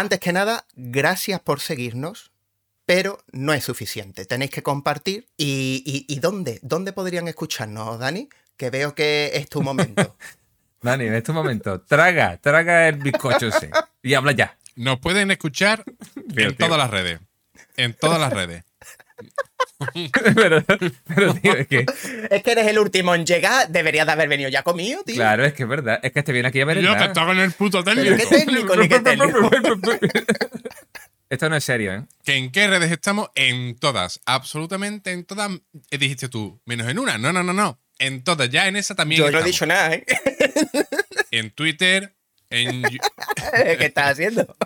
Antes que nada, gracias por seguirnos, pero no es suficiente. Tenéis que compartir. ¿Y, y, y dónde? ¿Dónde podrían escucharnos, Dani? Que veo que es tu momento. Dani, en este momento, traga, traga el bizcocho ese y habla ya. Nos pueden escuchar en tío. todas las redes. En todas las redes. pero, pero, tío, es que, es que eres el último en llegar. Deberías de haber venido ya conmigo, tío. claro, es que es verdad. Es que este viene aquí a Yo que merendar. estaba en el puto técnico. qué técnico, ni qué técnico. Esto no es serio, ¿eh? ¿Que ¿En qué redes estamos? En todas. Absolutamente en todas. Eh, Dijiste tú, menos en una. No, no, no, no. En todas. Ya en esa también Yo no he estamos. dicho nada, ¿eh? En Twitter, en, ¿Qué estás haciendo?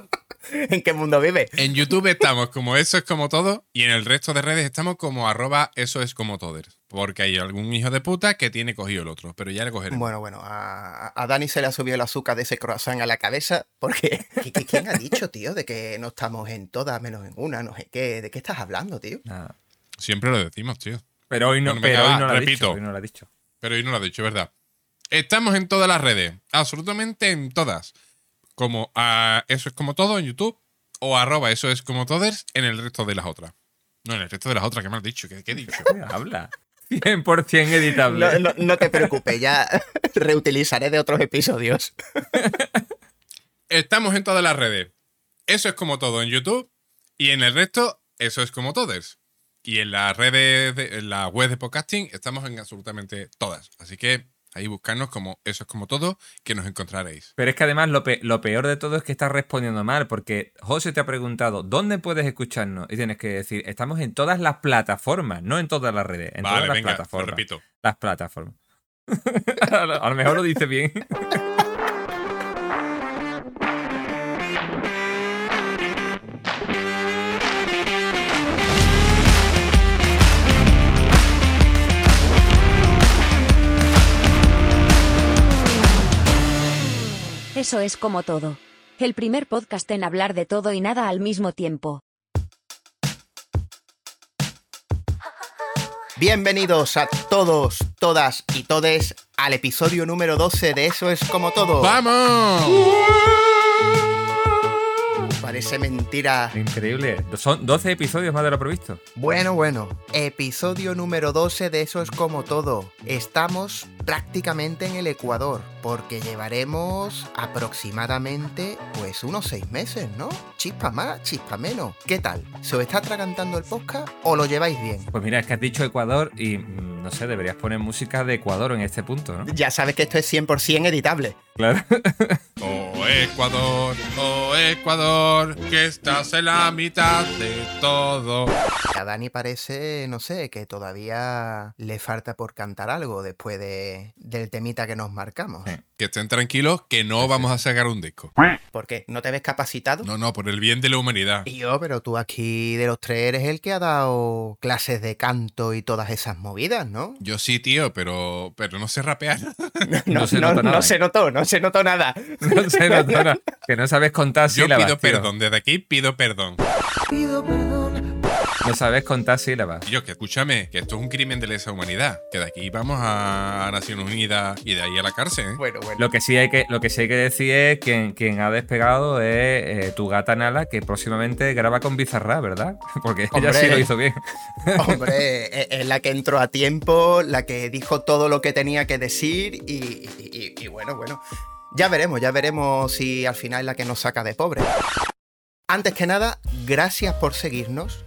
¿En qué mundo vive? en YouTube estamos como eso es como todo. Y en el resto de redes estamos como arroba eso es como todos. Porque hay algún hijo de puta que tiene cogido el otro. Pero ya le cogeremos. Bueno, bueno, a, a Dani se le ha subido el azúcar de ese croissant a la cabeza porque... ¿Qué- qué- ¿Quién ha dicho, tío, de que no estamos en todas menos en una? No sé qué. ¿De qué estás hablando, tío? Nada. Siempre lo decimos, tío. Pero hoy no, Bueno, venga, pero hoy va, no lo repito. dicho. Hoy no lo ha dicho. Pero hoy no lo ha dicho, ¿verdad? Estamos en todas las redes. Absolutamente en todas. Como a eso es como todo en YouTube. O arroba eso es como todos en el resto de las otras. No, en el resto de las otras, que me has dicho. ¿Qué, qué he dicho? Habla. 100% editable. No, no- no te preocupes, ya reutilizaré de otros episodios. Estamos en todas las redes. Eso es como todo en YouTube. Y en el resto, eso es como todos. Y en las redes, de- en la web de podcasting, estamos en absolutamente todas. Así que ahí buscarnos como eso es como todo, que nos encontraréis. Pero es que además lo, pe- lo peor de todo es que estás respondiendo mal, porque José te ha preguntado, ¿dónde puedes escucharnos? Y tienes que decir, estamos en todas las plataformas, no en todas las redes, en vale, todas las venga, lo plataformas. repito. Las plataformas. lo, a lo mejor lo dice bien. Eso es como todo. El primer podcast en hablar de todo y nada al mismo tiempo. Bienvenidos a todos, todas y todes al episodio número 12 de Eso es como todo. ¡Vamos! Parece mentira. Increíble. Son 12 episodios más de lo previsto. Bueno, bueno, episodio número 12 de Eso es como todo. Estamos prácticamente en el Ecuador, porque llevaremos aproximadamente pues unos seis meses, ¿no? Chispa más, chispa menos. ¿Qué tal? ¿Se os está atragantando el podcast o lo lleváis bien? Pues mira, es que has dicho Ecuador y mm, no sé, deberías poner música de Ecuador en este punto, ¿no? Ya sabes que esto es 100% editable. Claro. Oh Ecuador, oh Ecuador, que estás en la mitad de todo. A Dani parece, no sé, que todavía le falta por cantar algo después de, del temita que nos marcamos. Sí. Que estén tranquilos, que no vamos a sacar un disco. ¿Por qué? ¿No te ves capacitado? No, no, por el bien de la humanidad. Y yo, pero tú aquí de los tres eres el que ha dado clases de canto y todas esas movidas, ¿no? Yo sí, tío, pero, pero no sé rapear. No se nota nada, no se ¿eh? notó, no se notó nada. No sé, no, no, no. Que no sabes contar Yo sílabas. pido tío. perdón, desde aquí pido perdón. No sabes contar sílabas. Y Yo, que escúchame, que esto es un crimen de lesa humanidad. Que de aquí vamos a Naciones Unidas y de ahí a la cárcel, ¿eh? Bueno, bueno. Lo que sí hay que, lo que, sí hay que decir es que quien ha despegado es eh, tu gata Nala, que próximamente graba con Bizarra, ¿verdad? Porque ella sí lo hizo bien. Hombre, es- es la que entró a tiempo, la que dijo todo lo que tenía que decir y, y- y- y bueno, bueno. Ya veremos, ya veremos si al final es la que nos saca de pobre. Antes que nada, gracias por seguirnos,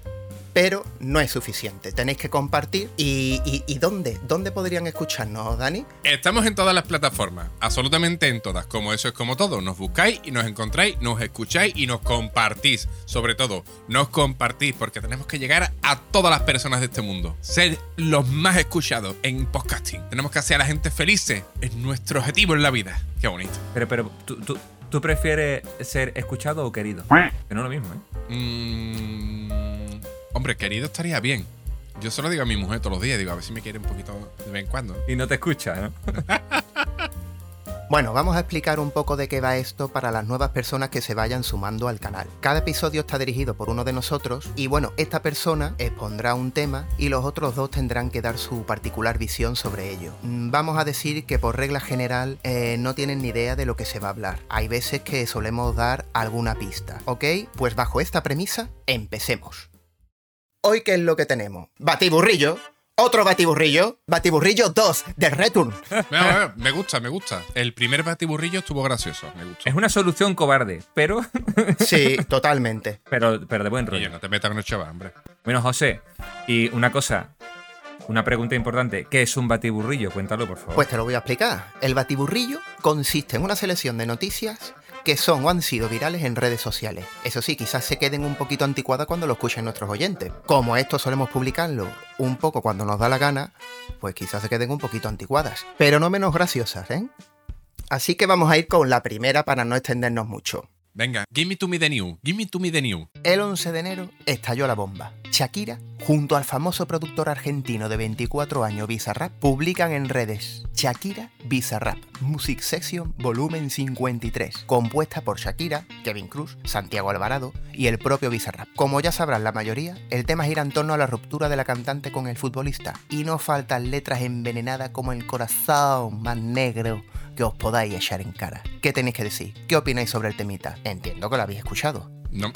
pero no es suficiente. Tenéis que compartir. ¿Y, y- y dónde? ¿Dónde podrían escucharnos, Dani? Estamos en todas las plataformas, absolutamente en todas. Como eso es como todo, nos buscáis y nos encontráis, nos escucháis y nos compartís. Sobre todo, nos compartís porque tenemos que llegar a todas las personas de este mundo. Ser los más escuchados en podcasting. Tenemos que hacer a la gente felices. Es nuestro objetivo en la vida. Qué bonito. Pero, pero, ¿tú, tú, tú prefieres ser escuchado o querido? Que no es lo mismo, ¿eh? Mm, hombre, querido estaría bien. Yo solo digo a mi mujer todos los días, digo, a ver si me quiere un poquito de vez en cuando. Y no te escucha, ¿no? Bueno, vamos a explicar un poco de qué va esto para las nuevas personas que se vayan sumando al canal. Cada episodio está dirigido por uno de nosotros y bueno, esta persona expondrá un tema y los otros dos tendrán que dar su particular visión sobre ello. Mm, Vamos a decir que por regla general eh, no tienen ni idea de lo que se va a hablar. Hay veces que solemos dar alguna pista, ¿ok? Pues bajo esta premisa, empecemos. Hoy, ¿qué es lo que tenemos? Batiburrillo. Otro batiburrillo. Batiburrillo 2 de Return. Mira, mira, me gusta, me gusta. El primer batiburrillo estuvo gracioso, me gustó. Es una solución cobarde, pero, Sí, totalmente. pero, pero de buen Oye, rollo. no te metas con el chaval, hombre. Bueno, José, y una cosa, una pregunta importante. ¿Qué es un batiburrillo? Cuéntalo, por favor. Pues te lo voy a explicar. El batiburrillo consiste en una selección de noticias que son o han sido virales en redes sociales. Eso sí, quizás se queden un poquito anticuadas cuando lo escuchen nuestros oyentes. Como esto solemos publicarlo un poco cuando nos da la gana, pues quizás se queden un poquito anticuadas. Pero no menos graciosas, ¿eh? Así que vamos a ir con la primera para no extendernos mucho. Venga, give me to me the new, give me to me the new. El 11 de enero estalló la bomba. Shakira, junto al famoso productor argentino de 24 años Bizarrap, publican en redes Shakira Bizarrap Music Section Volumen 53, compuesta por Shakira, Kevin Cruz, Santiago Alvarado y el propio Bizarrap. Como ya sabrán la mayoría, el tema gira en torno a la ruptura de la cantante con el futbolista y no faltan letras envenenadas como el corazón más negro que os podáis echar en cara. ¿Qué tenéis que decir? ¿Qué opináis sobre el temita? Entiendo que lo habéis escuchado. No,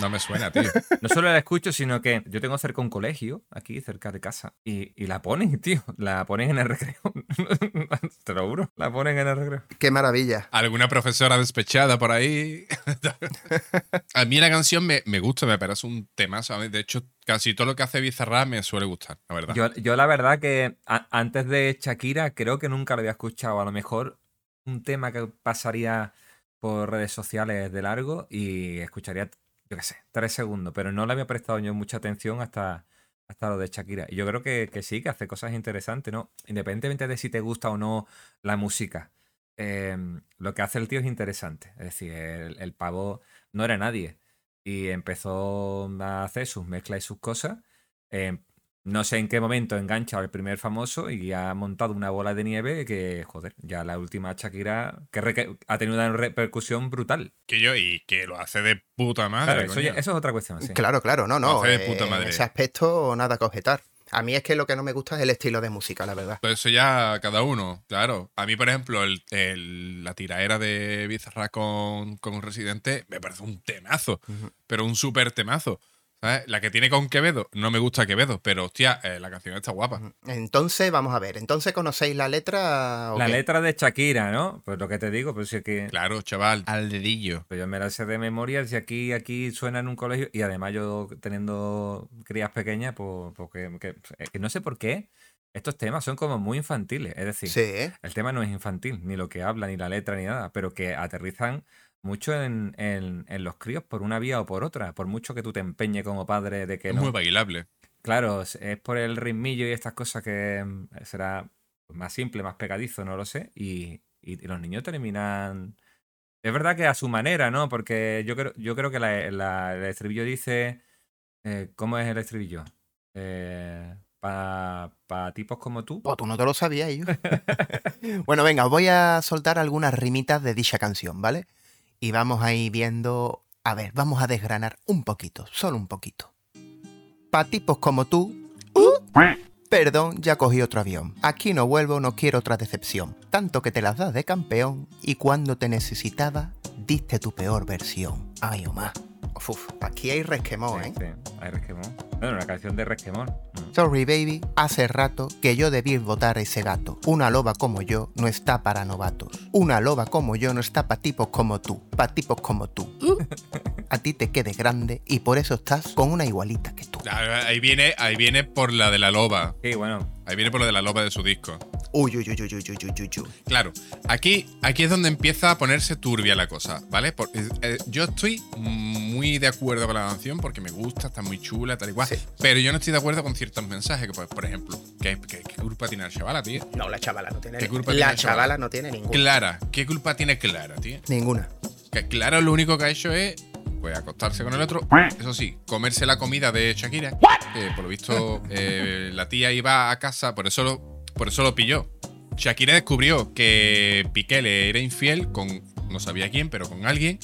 no me suena, tío. No solo la escucho, sino que yo tengo cerca un colegio, aquí cerca de casa, y, y la ponen, tío. La ponen en el recreo. Te lo juro, la ponen en el recreo. ¡Qué maravilla! Alguna profesora despechada por ahí. A mí la canción me, me gusta, me parece un temazo. De hecho, casi todo lo que hace Bizarrap me suele gustar, la verdad. Yo, yo la verdad que a- antes de Shakira creo que nunca lo había escuchado. A lo mejor un tema que pasaría por redes sociales de largo y escucharía, yo qué sé, tres segundos, pero no le había prestado yo mucha atención hasta, hasta lo de Shakira. Y yo creo que, que sí, que hace cosas interesantes, ¿no? Independientemente de si te gusta o no la música. eh, lo que hace el tío es interesante. Es decir, el, pavo no era nadie. Y empezó a hacer sus mezclas y sus cosas. eh, no sé en qué momento engancha al primer famoso y ha montado una bola de nieve que, joder, ya la última Shakira que ha tenido una repercusión brutal. Que yo, y que lo hace de puta madre. Claro, eso, coño. ya- eso es otra cuestión, sí. Claro, claro, no, Lo no. hace de puta eh, madre. En ese aspecto, nada que objetar. A mí es que lo que no me gusta es el estilo de música, la verdad. Pues eso ya cada uno, claro. A mí, por ejemplo, el, el- la tiraera de Bizarrap con, con Residente me parece un temazo, pero un súper temazo. ¿Sabes? La que tiene con Quevedo, no me gusta Quevedo, pero hostia, eh, la canción está guapa. Entonces, vamos a ver. Entonces, ¿conocéis la letra? o La qué? letra de Shakira, ¿no? Pues lo que te digo, pues es que Claro, chaval, al dedillo. pues yo me la sé de memoria, si aquí, aquí suena en un colegio, y además yo teniendo crías pequeñas, pues, pues que, que- es que no sé por qué estos temas son como muy infantiles. Es decir, Sí, ¿eh? el tema no es infantil, ni lo que habla, ni la letra, ni nada, pero que aterrizan mucho en, en- en los críos por una vía o por otra, por mucho que tú te empeñes como padre de que Es no. muy bailable. Claro, es por el ritmillo y estas cosas que mm, será más simple, más pegadizo, no lo sé, y, y- y los niños terminan... Es verdad que a su manera, ¿no? Porque yo creo, yo creo que la- la- el estribillo dice... eh, ¿Cómo es el estribillo? Para tipos como tú. Pues tú no te lo sabías, yo. bueno, venga, os voy a soltar algunas rimitas de dicha canción, ¿vale? Y vamos a ir viendo. A ver, vamos a desgranar un poquito, solo un poquito. Pa' tipos como tú. uh, perdón, ya cogí otro avión. Aquí no vuelvo, no quiero otra decepción. Tanto que te las das de campeón y cuando te necesitaba, diste tu peor versión. Ay, Omar. Uf, aquí hay resquemón, Sí, ¿eh? sí, hay resquemón. Bueno, una canción de resquemón. Mm. Sorry Baby, hace rato que yo debí votar ese gato. Una loba como yo no está para novatos. Una loba como yo no está para tipos como tú. Para tipos como tú. Uh. A ti te quedes grande y por eso estás con una igualita que tú. Ahí viene, ahí viene por la de la loba. Sí, bueno. Ahí viene por la de la loba de su disco. Uy, uy, uy, uy, uy, uy, uy, uy. uy. Claro, aquí, aquí es donde empieza a ponerse turbia la cosa, ¿vale? Por, eh, eh, yo estoy muy de acuerdo con la canción porque me gusta, está muy chula, tal y cual. Pero yo no estoy de acuerdo con ciertas mensajes, que, por ejemplo, ¿qué, qué, qué culpa tiene la chavala, tío? No, la chavala no tiene ¿Qué culpa La tiene la chavala? chavala no tiene ninguna. Clara, ¿qué culpa tiene Clara, tío? Ninguna. Que Clara lo único que ha hecho es pues acostarse con el otro. Eso sí, comerse la comida de Shakira. Que por lo visto eh, la tía iba a casa, por eso lo, por eso lo pilló. Shakira descubrió que Piqué le era infiel con, no sabía quién, pero con alguien,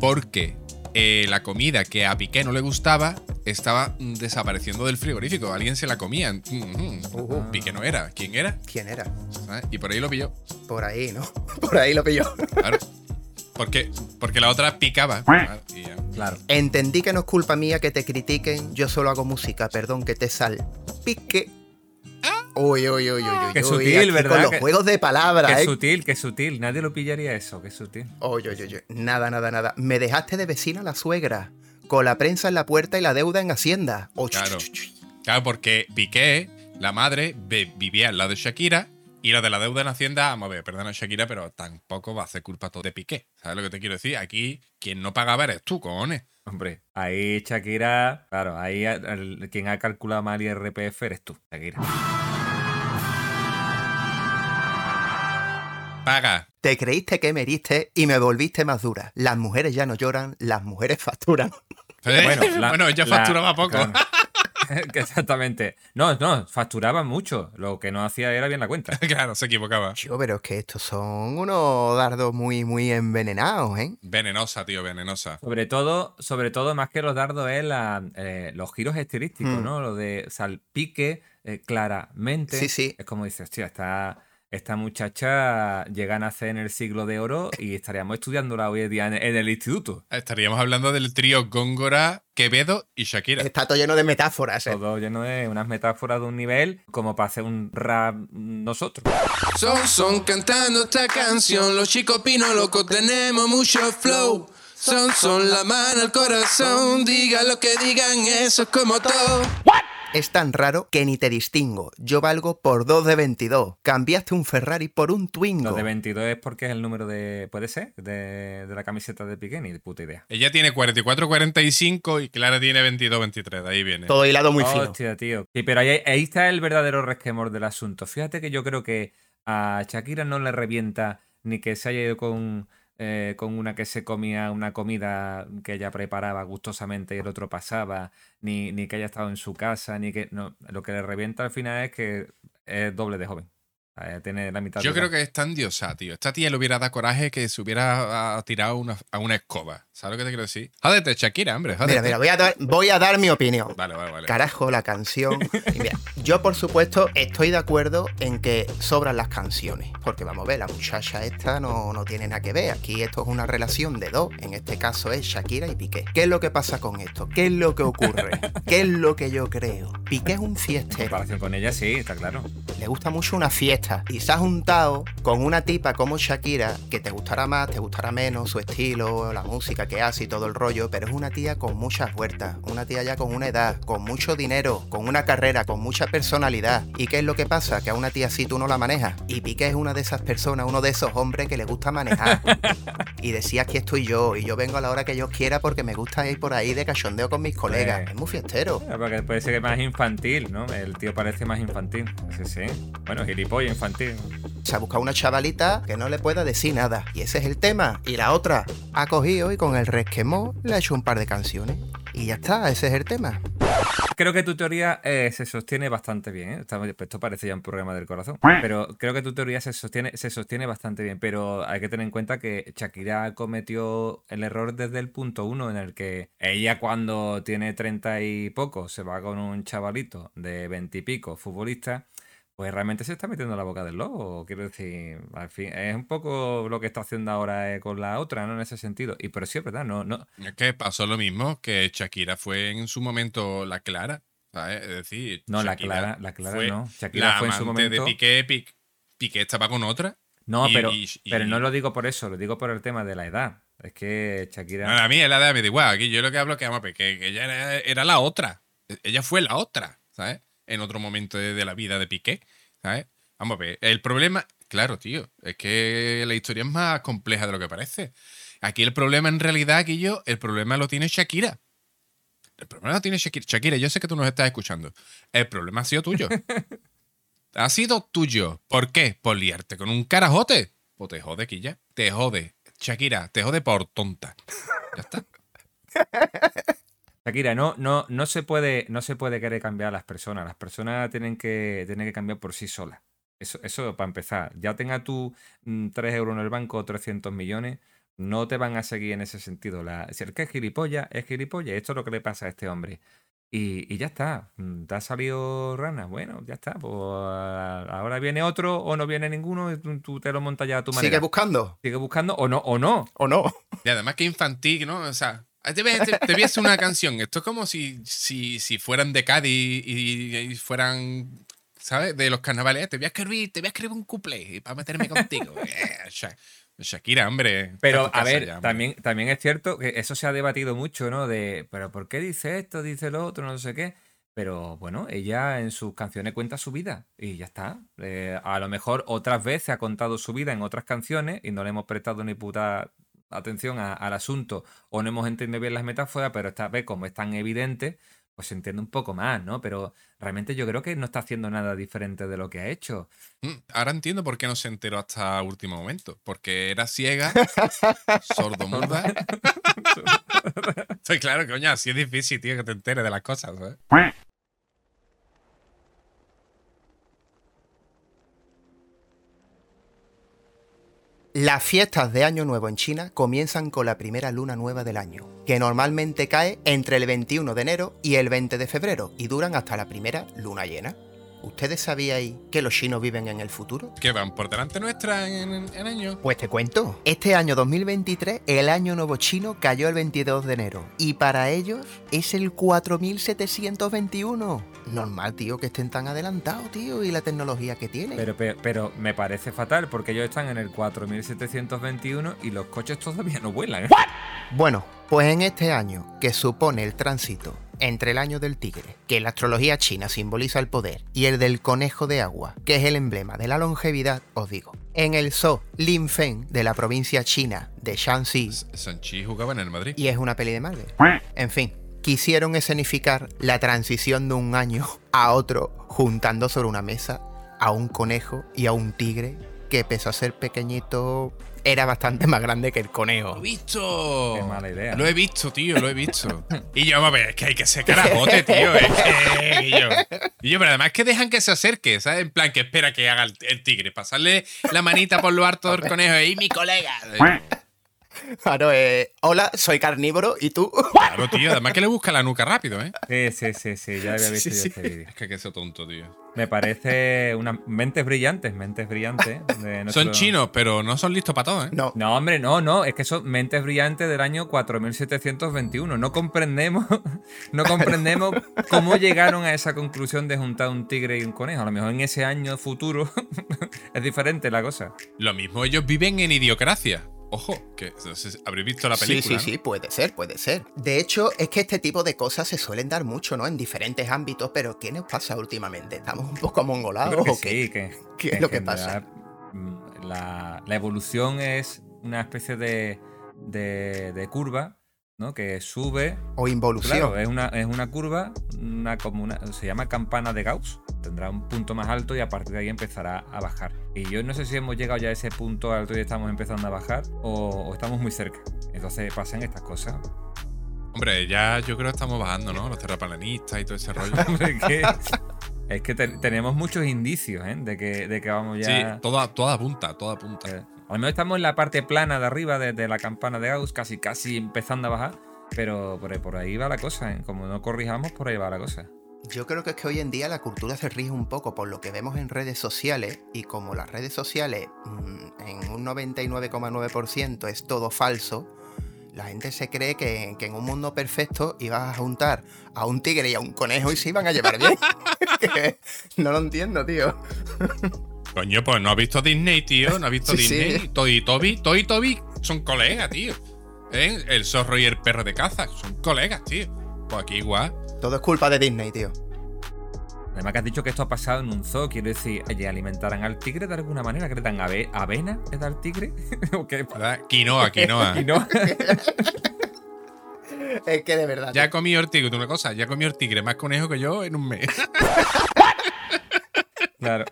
porque eh, la comida que a Piqué no le gustaba estaba mm, desapareciendo del frigorífico. Alguien se la comía. Mm, mm. Ujú. Piqué no era. ¿Quién era? ¿Quién era? ¿Sabes? Y por ahí lo pilló. Por ahí, ¿no? Por ahí lo pilló. Claro. Porque, porque la otra picaba. Y ya. Claro. Entendí que no es culpa mía que te critiquen, yo solo hago música, perdón que te sal. Pique. Uy, uy, uy, uy, uy. Qué sutil, ¿verdad? Con los Que- juegos de palabras, Qué ¿eh? sutil, qué sutil. Nadie lo pillaría eso, qué sutil. Oye, oye, oye. Nada, nada, nada. Me dejaste de vecina la suegra. Con la prensa en la puerta y la deuda en Hacienda. Oh, Claro. Claro, porque Piqué, la madre, vivía al lado de Shakira. Y lo de la deuda en Hacienda, vamos a ver, perdona Shakira, pero tampoco va a hacer culpa todo de Piqué. ¿Sabes lo que te quiero decir? Aquí, quien no pagaba eres tú, cojones. Hombre, ahí Shakira, claro, ahí el- quien ha calculado mal IRPF eres tú, Shakira. Paga. Te creíste que me heriste y me volviste más dura. Las mujeres ya no lloran, las mujeres facturan. Bueno, la- bueno, ya la- facturaba poco. claro. Exactamente. No, no, facturaban mucho. Lo que no hacía era bien la cuenta. claro, se equivocaba. Yo, pero es que estos son unos dardos muy, muy envenenados, ¿eh? Venenosa, tío, venenosa. Sobre todo, sobre todo, más que los dardos, es la- eh, los giros estilísticos, Mm. ¿no? Lo de salpique eh, claramente. Sí, sí. Es como dices, hostia, esta, esta muchacha llega a nacer en el siglo de oro y estaríamos estudiándola hoy en día en, en el instituto. Estaríamos hablando del trío Góngora, Quevedo y Shakira. Está todo lleno de metáforas, ¿eh? Todo lleno de unas metáforas de un nivel como para hacer un rap nosotros. Son, son cantando esta canción, los chicos pino locos tenemos mucho flow. Son, son la mano al corazón, diga lo que digan, eso es como todo. Es tan raro que ni te distingo. Yo valgo por 2 de 22. Cambiaste un Ferrari por un Twingo. Lo de 22 es porque es el número de. ¿Puede ser? De, de la camiseta de Piqué, ni de puta idea. Ella tiene 44-45 y Clara tiene 22-23. De ahí viene. Todo hilado muy fino. Hostia, tío. Sí, pero ahí, ahí está el verdadero resquemor del asunto. Fíjate que yo creo que a Shakira no le revienta ni que se haya ido con, eh, con una que se comía una comida que ella preparaba gustosamente y el otro pasaba, ni, ni que haya estado en su casa, ni que. No, lo que le revienta al final es que es doble de joven. Eh, Tiene la mitad Yo de creo edad. que es tan diosa, tío. Esta tía le hubiera dado coraje que se hubiera ah, tirado una- a una escoba. ¿Sabes lo que te quiero decir? Jódete, Shakira, hombre. Jódete. Mira, mira, voy a, dar, voy a dar mi opinión. Vale, vale, vale. Carajo, la canción. Y mira, yo por supuesto estoy de acuerdo en que sobran las canciones. Porque vamos a ver, la muchacha esta no, no tiene nada que ver. Aquí esto es una relación de dos. En este caso es Shakira y Piqué. ¿Qué es lo que pasa con esto? ¿Qué es lo que ocurre? ¿Qué es lo que yo creo? Piqué es un En fiestero. comparación con ella, sí, está claro. Le gusta mucho una fiesta. Y se ha juntado con una tipa como Shakira, que te gustará más, te gustará menos, su estilo, la música que hace y todo el rollo, pero es una tía con muchas vueltas, una tía ya con una edad, con mucho dinero, con una carrera, con mucha personalidad. ¿Y qué es lo que pasa? Que a una tía así tú no la manejas. Y Piqué es una de esas personas, uno de esos hombres que le gusta manejar. y decía, aquí estoy yo, y yo vengo a la hora que yo quiera porque me gusta ir por ahí de cachondeo con mis colegas. Es muy fiestero. Ah, Porque puede ser que más infantil, ¿no? El tío parece más infantil. Sí, sí. Bueno, gilipollas infantil. Se ha buscado una chavalita que no le pueda decir nada. Y ese es el tema. Y la otra ha cogido y con el resquemó le ha hecho un par de canciones. Y ya está, ese es el tema. Creo que tu teoría eh, se sostiene bastante bien. ¿eh? Estamos- Esto parece ya un programa del corazón. Pero creo que tu teoría se sostiene, se sostiene bastante bien. Pero hay que tener en cuenta que Shakira cometió el error desde el punto uno, en el que ella, cuando tiene treinta y poco, se va con un chavalito de veintipico, futbolista. Pues realmente se está metiendo en la boca del lobo. Quiero decir, al fin, es un poco lo que está haciendo ahora eh, con la otra, ¿no? En ese sentido. Y pero sí es verdad, no, no, Es que pasó lo mismo que Shakira fue en su momento la Clara. ¿sabes? Es decir, No, la Clara, la Clara fue no. Shakira la fue en su momento. de Piqué, Piqué, Piqué estaba con otra. No, Y- pero, y- y- pero no lo digo por eso, lo digo por el tema de la edad. Es que Shakira. No, a mí la edad me da igual. Aquí yo lo que hablo es que, que, que ella era, era la otra. Ella fue la otra, ¿sabes? En otro momento de, de la vida de Piqué, ¿sabes? Vamos a ver. El problema, claro, tío, es que la historia es más compleja de lo que parece. Aquí el problema en realidad, aquí yo, el problema lo tiene Shakira. El problema lo tiene Shakira. Shakira, yo sé que tú nos estás escuchando. El problema ha sido tuyo. ha sido tuyo. ¿Por qué? Por liarte con un carajote. Pues te jode, Quilla. Te jode. Shakira, te jode por tonta. Ya está. Shakira, no, no, no se puede, no se puede querer cambiar a las personas. Las personas tienen que, tienen que cambiar por sí solas. Eso, eso para empezar. Ya tenga tú 3 euros en el banco o 300 millones, no te van a seguir en ese sentido. La, si el que es gilipollas, es gilipollas. Esto es lo que le pasa a este hombre. Y, y ya está. Mm, ¿Te ha salido rana? Bueno, ya está. Pues ahora viene otro o no viene ninguno y tú, tú te lo montas ya a tu manera. Sigue buscando. Sigue buscando o no, o no. ¿O no? Y además que infantil, ¿no? O sea, te voy, a- te- te voy a hacer una canción. Esto es como si, si, si fueran de Cádiz y, y fueran, ¿sabes? De los carnavales. Te voy a escribir, te voy a escribir un couple para meterme contigo. Eh, Sha- Shakira, hombre. Pero, a ver, ya, también, también es cierto que eso se ha debatido mucho, ¿no? De, pero ¿por qué dice esto, dice lo otro, no sé qué? Pero bueno, ella en sus canciones cuenta su vida y ya está. Eh, a lo mejor otras veces ha contado su vida en otras canciones y no le hemos prestado ni puta atención a- al asunto o no hemos entendido bien las metáforas, pero esta vez como es tan evidente, pues se entiende un poco más, ¿no? Pero realmente yo creo que no está haciendo nada diferente de lo que ha hecho. Mm, Ahora entiendo por qué no se enteró hasta último momento. Porque era ciega, sordomuda. Estoy claro, coño, así es difícil, tío, que te enteres de las cosas, ¿sabes? Las fiestas de Año Nuevo en China comienzan con la primera luna nueva del año, que normalmente cae entre el 21 de enero y el 20 de febrero y duran hasta la primera luna llena. ¿Ustedes sabíais que los chinos viven en el futuro? Que van por delante nuestra en, en años. Pues te cuento. Este año 2023, el año nuevo chino cayó el 22 de enero. Y para ellos es el 4721. Normal, tío, que estén tan adelantados, tío, y la tecnología que tienen. Pero, pe- pero, me parece fatal porque ellos están en el 4721 y los coches todavía no vuelan. ¿eh? Bueno, pues en este año, que supone el tránsito entre el año del tigre, que en la astrología china simboliza el poder, y el del conejo de agua, que es el emblema de la longevidad, os digo. En el zoo Linfeng de la provincia china de Shanxi, Sanchi jugaba en el Madrid. y es una peli de Marvel. En fin, quisieron escenificar la transición de un año a otro juntando sobre una mesa a un conejo y a un tigre que pese a ser pequeñito era bastante más grande que el ¡Lo he conejo. visto! Qué mala idea. Lo he visto, tío, lo he visto. Y yo, a ver, es que hay que ser carajote, tío. Es que. Y yo, y yo, pero además que dejan que se acerque, ¿sabes? En plan, que espera que haga el, el tigre. Pasarle la manita por lo harto del conejo. ¡Y mi colega! Claro, eh, hola, soy carnívoro y tú. Claro, tío. Además que le busca la nuca rápido, ¿eh? Sí, sí, sí, sí, ya había visto Sí, yo sí. este vídeo. Es que ser tonto, tío. Me parece unas mentes brillantes, mentes brillantes. de nuestro- Son chinos, pero no son listos para todo, ¿eh? No, No, hombre, no, no, es que son mentes brillantes del año 4721. No comprendemos, no comprendemos cómo llegaron a esa conclusión de juntar un tigre y un conejo. A lo mejor en ese año futuro es diferente la cosa. Lo mismo ellos viven en idiocracia. Ojo, que habréis visto la Sí, película. sí, sí, puede ser, puede ser. De hecho, es que este tipo de cosas se suelen dar mucho, ¿no? En diferentes ámbitos, pero ¿qué nos pasa últimamente? ¿Estamos un poco mongolados creo que o qué? sí, que, ¿Qué es lo que pasa? mm, La, la evolución es una especie de, de, de curva, ¿no? Que sube O involución. Claro, es una, es una curva, una, como una, se llama campana de Gauss. Tendrá un punto más alto y a partir de ahí empezará a bajar. Y yo no sé si hemos llegado ya a ese punto alto y estamos empezando a bajar o, o estamos muy cerca. Entonces pasan estas cosas. Hombre, ya yo creo que estamos bajando, ¿no? Los terraplanistas y todo ese rollo. es que, es que te- tenemos muchos indicios ¿eh? de, que, de que vamos ya... Sí, toda, toda punta, toda punta. Al menos estamos en la parte plana de arriba de, de la campana de Gauss, casi casi empezando a bajar. Pero por, ahí- por ahí va la cosa, ¿eh? como no corrijamos, por ahí va la cosa. Yo creo que es que hoy en día la cultura se rige un poco por lo que vemos en redes sociales y como las redes sociales mm, en un 99,9% es todo falso, la gente se cree que, que en un mundo perfecto ibas a juntar a un tigre y a un conejo y se iban a llevar bien. No lo entiendo, tío. Coño, pues no has visto Disney, tío. No has visto Sí, sí. Disney. Toy y Toby. Toy y Toby son colegas, tío. ¿Eh? El zorro y el perro de caza son colegas, tío. Pues aquí igual. Todo es culpa de Disney, tío. Además que has dicho que esto ha pasado en un zoo, quiero decir, oye, alimentarán al tigre de alguna manera, que le dan ave- avena, ¿es al tigre? ¿O qué? ¿Verdad? Quinoa, quinoa. No. Es que de verdad. Ya he comido el tigre, tú una cosa, ya he comido el tigre más conejo que yo en un mes. Claro.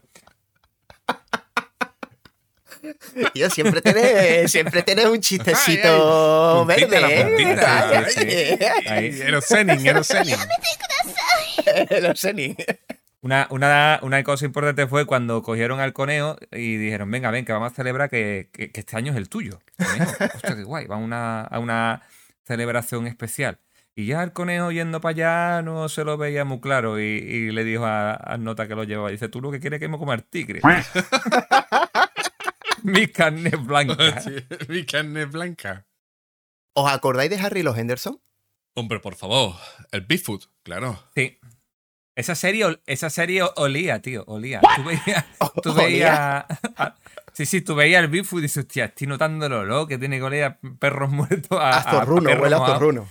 Tío, siempre tienes, siempre tienes un chistecito Ay, ay, verde, puntita, la puntita. Ay, Sí. Erosenin, Erosenin. Una, una, una cosa importante fue cuando cogieron al conejo y dijeron, venga, ven, que vamos a celebrar que, que- que este año es el tuyo. Conejo, hostia, qué guay, va a una, a una celebración especial. Y ya el conejo yendo para allá no se lo veía muy claro y, y le dijo a, a Nota que lo llevaba, dice, tú lo que quieres es que me coma el tigre. Mi carne es blanca. Sí, Mi carne es blanca. ¿Os acordáis de Harry los Henderson? Hombre, por favor. El Bigfoot, claro. Sí. Esa serie, esa serie olía, tío, olía. Tú veías, tú veías- Sí, sí, tú veías el Bigfoot y dices, hostia, estoy notándolo, ¿no? Que tiene que oler a perros muertos, a, A a- a zorruno, perro huele a mojado, zorruno.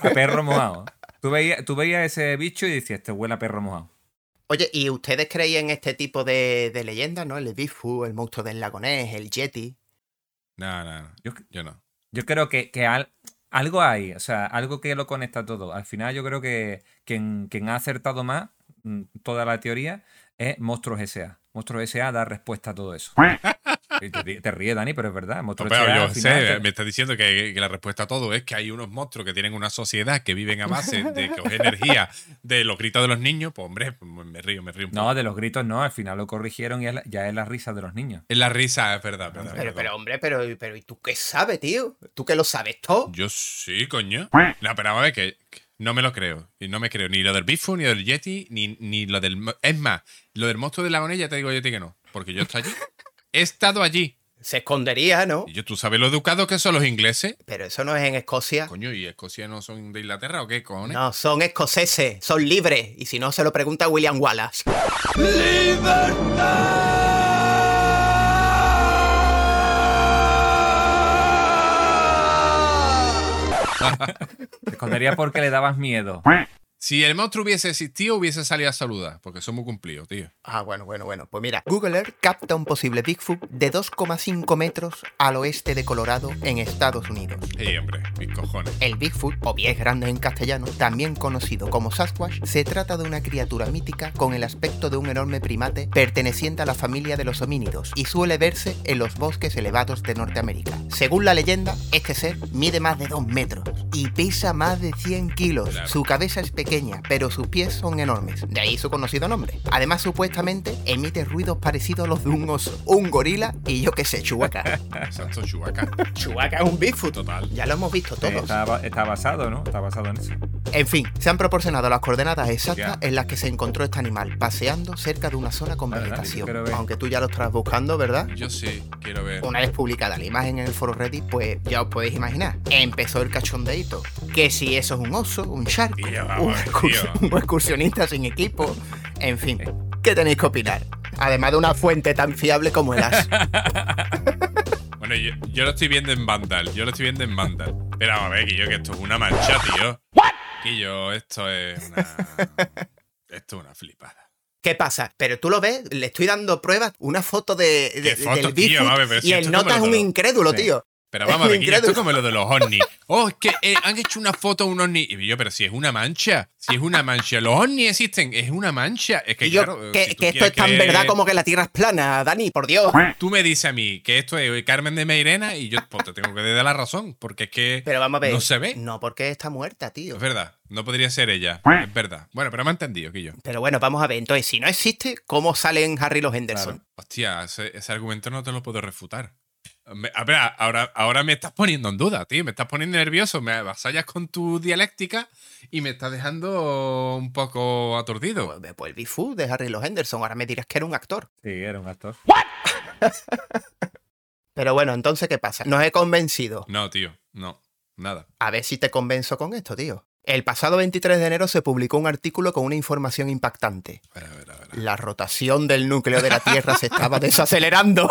A perro mojado. Tú veías, tú veías ese bicho y decías, este huele a perro mojado. Oye, ¿y ustedes creían este tipo de, de leyendas, no? El Bigfoot, el monstruo del lago Ness, el Yeti. No, no, no. Yo- Yo no. Yo creo que, que al- algo hay, o sea, algo que lo conecta todo. Al final yo creo que quien, quien ha acertado más mm, toda la teoría es Monstruos S.A. Monstruos S.A. da respuesta a todo eso. Te, te ríes, Dani, pero es verdad. No, pero S.A. yo final sé, te- me está diciendo que, que la respuesta a todo es que hay unos monstruos que tienen una sociedad que viven a base de coger energía de los gritos de los niños. Pues hombre, me río, me río un poco. No, de los gritos no, al final lo corrigieron y es la- ya es la risa de los niños. Es la risa, es verdad. verdad, Pero, hombre, pero, pero ¿y tú qué sabes, tío? ¿Tú que lo sabes todo? Yo sí, coño. No, pero vamos a ver que que no me lo creo. Y no me creo ni lo del Bigfoot, ni lo del Yeti, ni, ni lo del... Es más, lo del monstruo de la ya te digo yo a ti que no. Porque yo estoy allí. He estado allí. Se escondería, ¿no? Y yo, ¿tú sabes lo educados que son los ingleses? Pero eso no es en Escocia. Coño, ¿y Escocia no son de Inglaterra o qué cojones? No, son escoceses, son libres. Y si no, se lo pregunta William Wallace. Te escondería porque le dabas miedo. Si el monstruo hubiese existido, hubiese salido a saludar. Porque somos cumplidos, tío. Ah, bueno, bueno, bueno. Pues mira, Google Earth capta un posible Bigfoot de 2,5 metros al oeste de Colorado, en Estados Unidos. Sí, hombre, mis cojones. El Bigfoot, o pies grandes en castellano, también conocido como Sasquatch, se trata de una criatura mítica con el aspecto de un enorme primate perteneciente a la familia de los homínidos y suele verse en los bosques elevados de Norteamérica. Según la leyenda, este ser mide más de 2 metros y pesa más de 100 kilos. Claro. Su cabeza es pequeña, pero sus pies son enormes, de ahí su conocido nombre. Además, supuestamente, emite ruidos parecidos a los de un oso, un gorila y yo qué sé, Chewbacca. Exacto, Chewbacca. Chewbacca es un Bigfoot. Total. Ya lo hemos visto todos. Está, ba- está basado, ¿no? Está basado en eso. En fin, se han proporcionado las coordenadas exactas en las que se encontró este animal, paseando cerca de una zona con vegetación. ver. Aunque tú ya lo estás buscando, ¿verdad? Yo sí, quiero ver. Una vez publicada la imagen en el foro Reddit, pues ya os podéis imaginar. Empezó el cachondeito. Que si eso es un oso, un shark, un, vamos, excurs- tío. un excursionista sin equipo. En fin, ¿qué tenéis que opinar? Además de una fuente tan fiable como el As. Bueno, yo, yo lo estoy viendo en Vandal. Yo lo estoy viendo en Vandal. Pero vamos a ver, que yo, que esto es una mancha, tío. Que yo, esto es una. Esto es una flipada. ¿Qué pasa? Pero tú lo ves, le estoy dando pruebas, una foto de, de- ¿Qué foto, del tío? Bigfoot Vamos a ver, si y el nota es un incrédulo, Sí. tío. Pero vamos a ver, esto es como lo de los ovnis. Oh, es que eh, han hecho una foto a un ovni. Y yo, pero si es una mancha. Si es una mancha. Los ovnis existen. Es una mancha. Es que, yo, claro, que, si tú que esto es tan creer- verdad como que la Tierra es plana, Dani, por Dios. Tú me dices a mí que esto es Carmen de Meirena y yo pues, te tengo que dar la razón. Porque es que Pero vamos a ver. no se ve. No, porque está muerta, tío. Es verdad. No podría ser ella. Es verdad. Bueno, pero me ha entendido, que yo. Pero bueno, vamos a ver. Entonces, si no existe, ¿cómo salen Harry los Henderson? Hostia, ese, ese argumento no te lo puedo refutar. Me- a ver, ahora, ahora me estás poniendo en duda, tío. Me estás poniendo nervioso. Me avasallas con tu dialéctica y me estás dejando un poco aturdido. Pues, pues el Bigfoot de Harry los Henderson. Ahora me dirás que era un actor. Sí, era un actor. Pero bueno, entonces, ¿qué pasa? Nos he convencido. No, tío. No. Nada. A ver si te convenzo con esto, tío. El pasado 23 de enero se publicó un artículo con una información impactante. A ver, a ver, a ver. La rotación del núcleo de la Tierra se estaba desacelerando.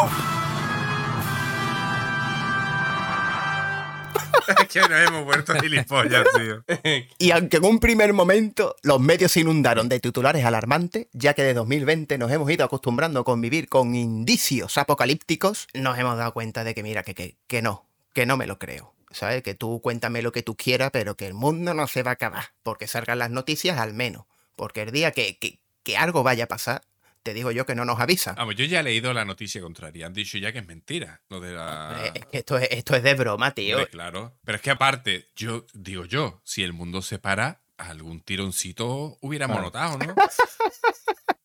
que nos hemos vuelto gilipollas, tío. Y aunque en un primer momento los medios se inundaron de titulares alarmantes, ya que de 2020 nos hemos ido acostumbrando a convivir con indicios apocalípticos, nos hemos dado cuenta de que mira, que, que, que no, que no me lo creo. ¿Sabes? Que tú cuéntame lo que tú quieras, pero que el mundo no se va a acabar. Porque salgan las noticias al menos. Porque el día que, que, que algo vaya a pasar, te digo yo que no nos avisan. Vamos, yo ya he leído la noticia contraria. Han dicho ya que es mentira. Lo de la. Es que esto es, esto es de broma, tío. Claro. Pero es que aparte, yo digo yo, si el mundo se para, algún tironcito hubiera Claro. monotado, ¿no?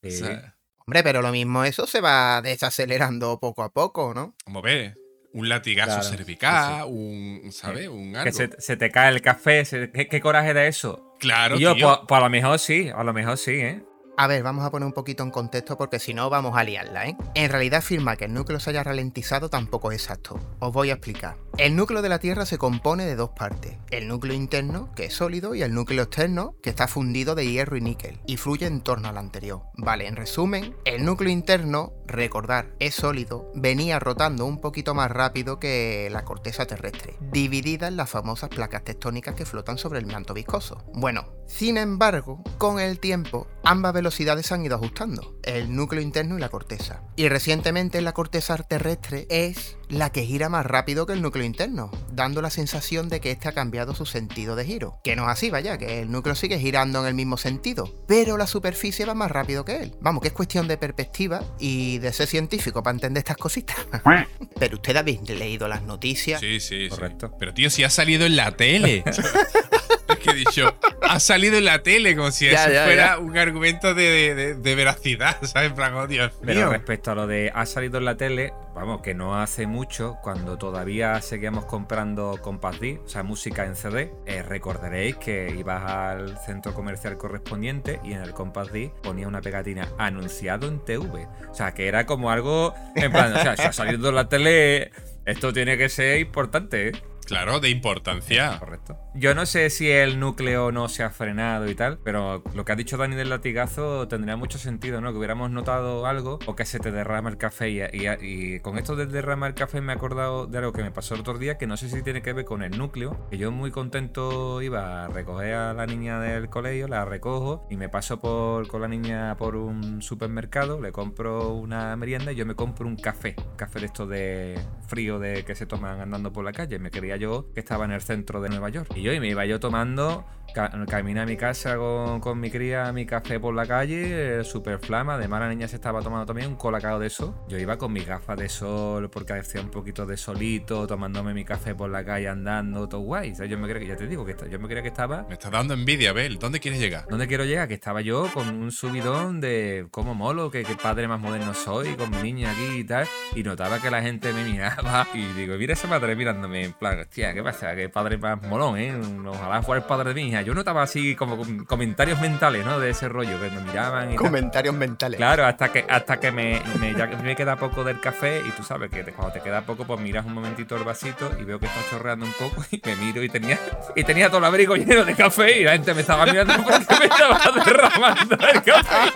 Sí. O sea, Hombre, pero lo mismo eso se va desacelerando poco a poco, ¿no? como ves, un latigazo Claro, cervical, un, ¿sabes? Un algo. que se, se te cae el café. se- ¿qué, qué coraje da eso? Claro, Y yo, tío. pues, pues a lo mejor sí, a lo mejor sí, ¿eh? A ver, vamos a poner un poquito en contexto porque si no vamos a liarla, ¿eh? En realidad afirma que el núcleo se haya ralentizado tampoco es exacto. Os voy a explicar. El núcleo de la Tierra se compone de dos partes. El núcleo interno, que es sólido, y el núcleo externo, que está fundido de hierro y níquel, y fluye en torno al anterior. Vale, en resumen, el núcleo interno, recordar, es sólido, venía rotando un poquito más rápido que la corteza terrestre, dividida en las famosas placas tectónicas que flotan sobre el manto viscoso. Bueno, sin embargo, con el tiempo, ambas velocidades se han ido ajustando, el núcleo interno y la corteza. Y recientemente la corteza terrestre es la que gira más rápido que el núcleo interno, dando la sensación de que este ha cambiado su sentido de giro. Que no es así, vaya, que el núcleo sigue girando en el mismo sentido, pero la superficie va más rápido que él. Vamos, que es cuestión de perspectiva y de ser científico para entender estas cositas. pero usted habéis leído las noticias. Sí, sí, sí. Correcto. Pero tío, si ha salido en la tele. es que he dicho, ha salido en la tele, como si Ya, eso ya, fuera ya. un argumento de, de- de veracidad, ¿sabes? En plan, oh, Dios Pero mío. respecto a lo de ha salido en la tele, vamos, que no hace mucho, cuando todavía seguíamos comprando Compact Disc, o sea, música en CD, eh, recordaréis que ibas al centro comercial correspondiente y en el Compact Disc ponía una pegatina anunciado en TV. O sea, que era como algo, en plan, o sea, si ha salido en la tele, esto tiene que ser importante, ¿eh? Claro, de importancia. Correcto. Yo no sé si el núcleo no se ha frenado y tal, pero lo que ha dicho Dani del latigazo tendría mucho sentido, ¿no? Que hubiéramos notado algo o que se te derrama el café. Y, con esto de derramar café me he acordado de algo que me pasó el otro día, que no sé si tiene que ver con el núcleo. Que yo muy contento iba a recoger a la niña del colegio, la recojo y me paso por, con la niña por un supermercado, le compro una merienda y yo me compro un café. Café de estos de frío de que se toman andando por la calle. Me quería yo que estaba en el centro de Nueva York. Y yo y me iba yo tomando, caminé a mi casa con, con mi cría, mi café por la calle, eh, super flama. Además la niña se estaba tomando también un colacao de eso. Yo iba con mis gafas de sol porque hacía un poquito de solito, tomándome mi café por la calle andando, todo guay. O sea, yo me creía que, ya te digo, que yo me creía que estaba Me está dando envidia, Bel. ¿Dónde quieres llegar? ¿Dónde quiero llegar? Que estaba yo con un subidón de cómo molo, que, que padre más moderno soy, con mi niña aquí y tal. Y notaba que la gente me miraba y digo, mira esa madre mirándome en plan, hostia, ¿qué pasa? Que padre más molón, ¿eh? Ojalá fuera el padre de mi hija. Yo notaba así como com- comentarios mentales, ¿no? De ese rollo, que me miraban y tal. Comentarios mentales. Claro, hasta que hasta que me, me, ya me queda poco del café y tú sabes que te- cuando te queda poco, pues miras un momentito el vasito y veo que está chorreando un poco y me miro y tenía y tenía todo el abrigo lleno de café y la gente me estaba mirando porque me estaba derramando el café.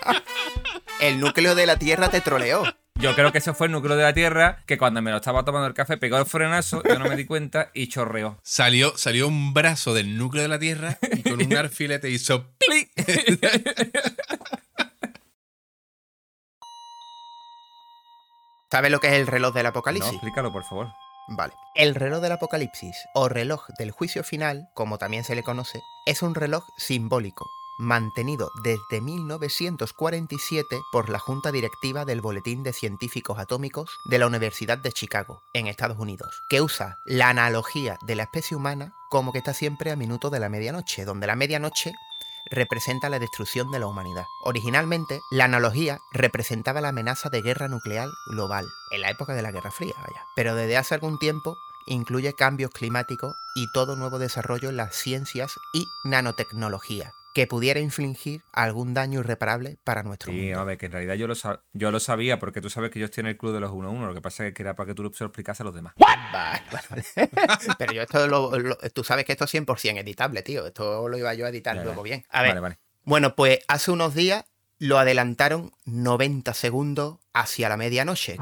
El núcleo de la Tierra te troleó. Yo creo que ese fue el núcleo de la Tierra que cuando me lo estaba tomando el café pegó el frenazo, yo no me di cuenta y chorreó. Salió, salió un brazo del núcleo de la Tierra y con un alfilete hizo... ¡pli! ¿Sabes lo que es el reloj del No, apocalipsis? explícalo, por favor. Vale. El reloj del apocalipsis, o reloj del juicio final, como también se le conoce, es un reloj simbólico, mantenido desde 1947 por la Junta Directiva del Boletín de Científicos Atómicos de la Universidad de Chicago, en Estados Unidos, que usa la analogía de la especie humana como que está siempre a minuto de la medianoche, donde la medianoche representa la destrucción de la humanidad. Originalmente, la analogía representaba la amenaza de guerra nuclear global, en la época de la Guerra Fría, vaya. Pero desde hace algún tiempo incluye cambios climáticos y todo nuevo desarrollo en las ciencias y nanotecnología, que pudiera infligir algún daño irreparable para nuestro Sí, mundo. a ver, que en realidad yo lo, yo lo sabía porque tú sabes que yo estoy en el club de los 1-1, lo que pasa es que era para que tú se lo explicase a los demás. Vale, vale. Pero yo esto lo, lo- tú sabes que esto es 100% editable, tío. Esto lo iba yo a editar Ya, ya. luego bien. A ver, Vale, vale. Bueno, pues hace unos días lo adelantaron 90 segundos hacia la medianoche.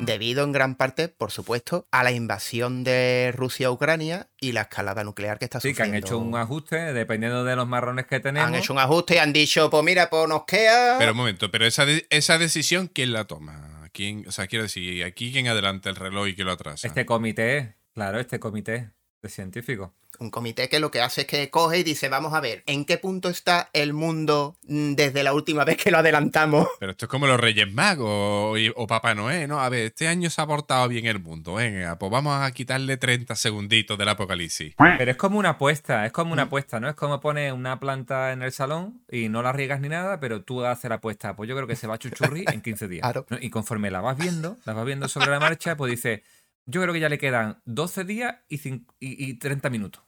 Debido en gran parte, por supuesto, a la invasión de Rusia a Ucrania y la escalada nuclear que está Sí, que han sufriendo. hecho un ajuste dependiendo de los marrones que tenemos. Han hecho un ajuste y han dicho, pues mira, pues nos queda... Pero un momento, pero esa, de- esa decisión, ¿quién la toma? ¿Quién, o sea, quiero decir, aquí quién adelanta el reloj y quién lo atrasa. Este comité, claro, este comité de científicos. Un comité que lo que hace es que coge y dice, vamos a ver, ¿en qué punto está el mundo mm, desde la última vez que lo adelantamos? Pero esto es como los Reyes Magos o, Papá Noé, ¿no? A ver, este año se ha portado bien el mundo. Venga, pues vamos a quitarle 30 segunditos del apocalipsis. Pero es como una apuesta, es como una apuesta, ¿no? Es como poner una planta en el salón y no la riegas ni nada, pero tú haces la apuesta. Pues yo creo que se va a chuchurri en 15 días. Claro. ¿no? Y conforme la vas viendo, la vas viendo sobre la marcha, pues dices, yo creo que ya le quedan 12 días y, y- y 30 minutos.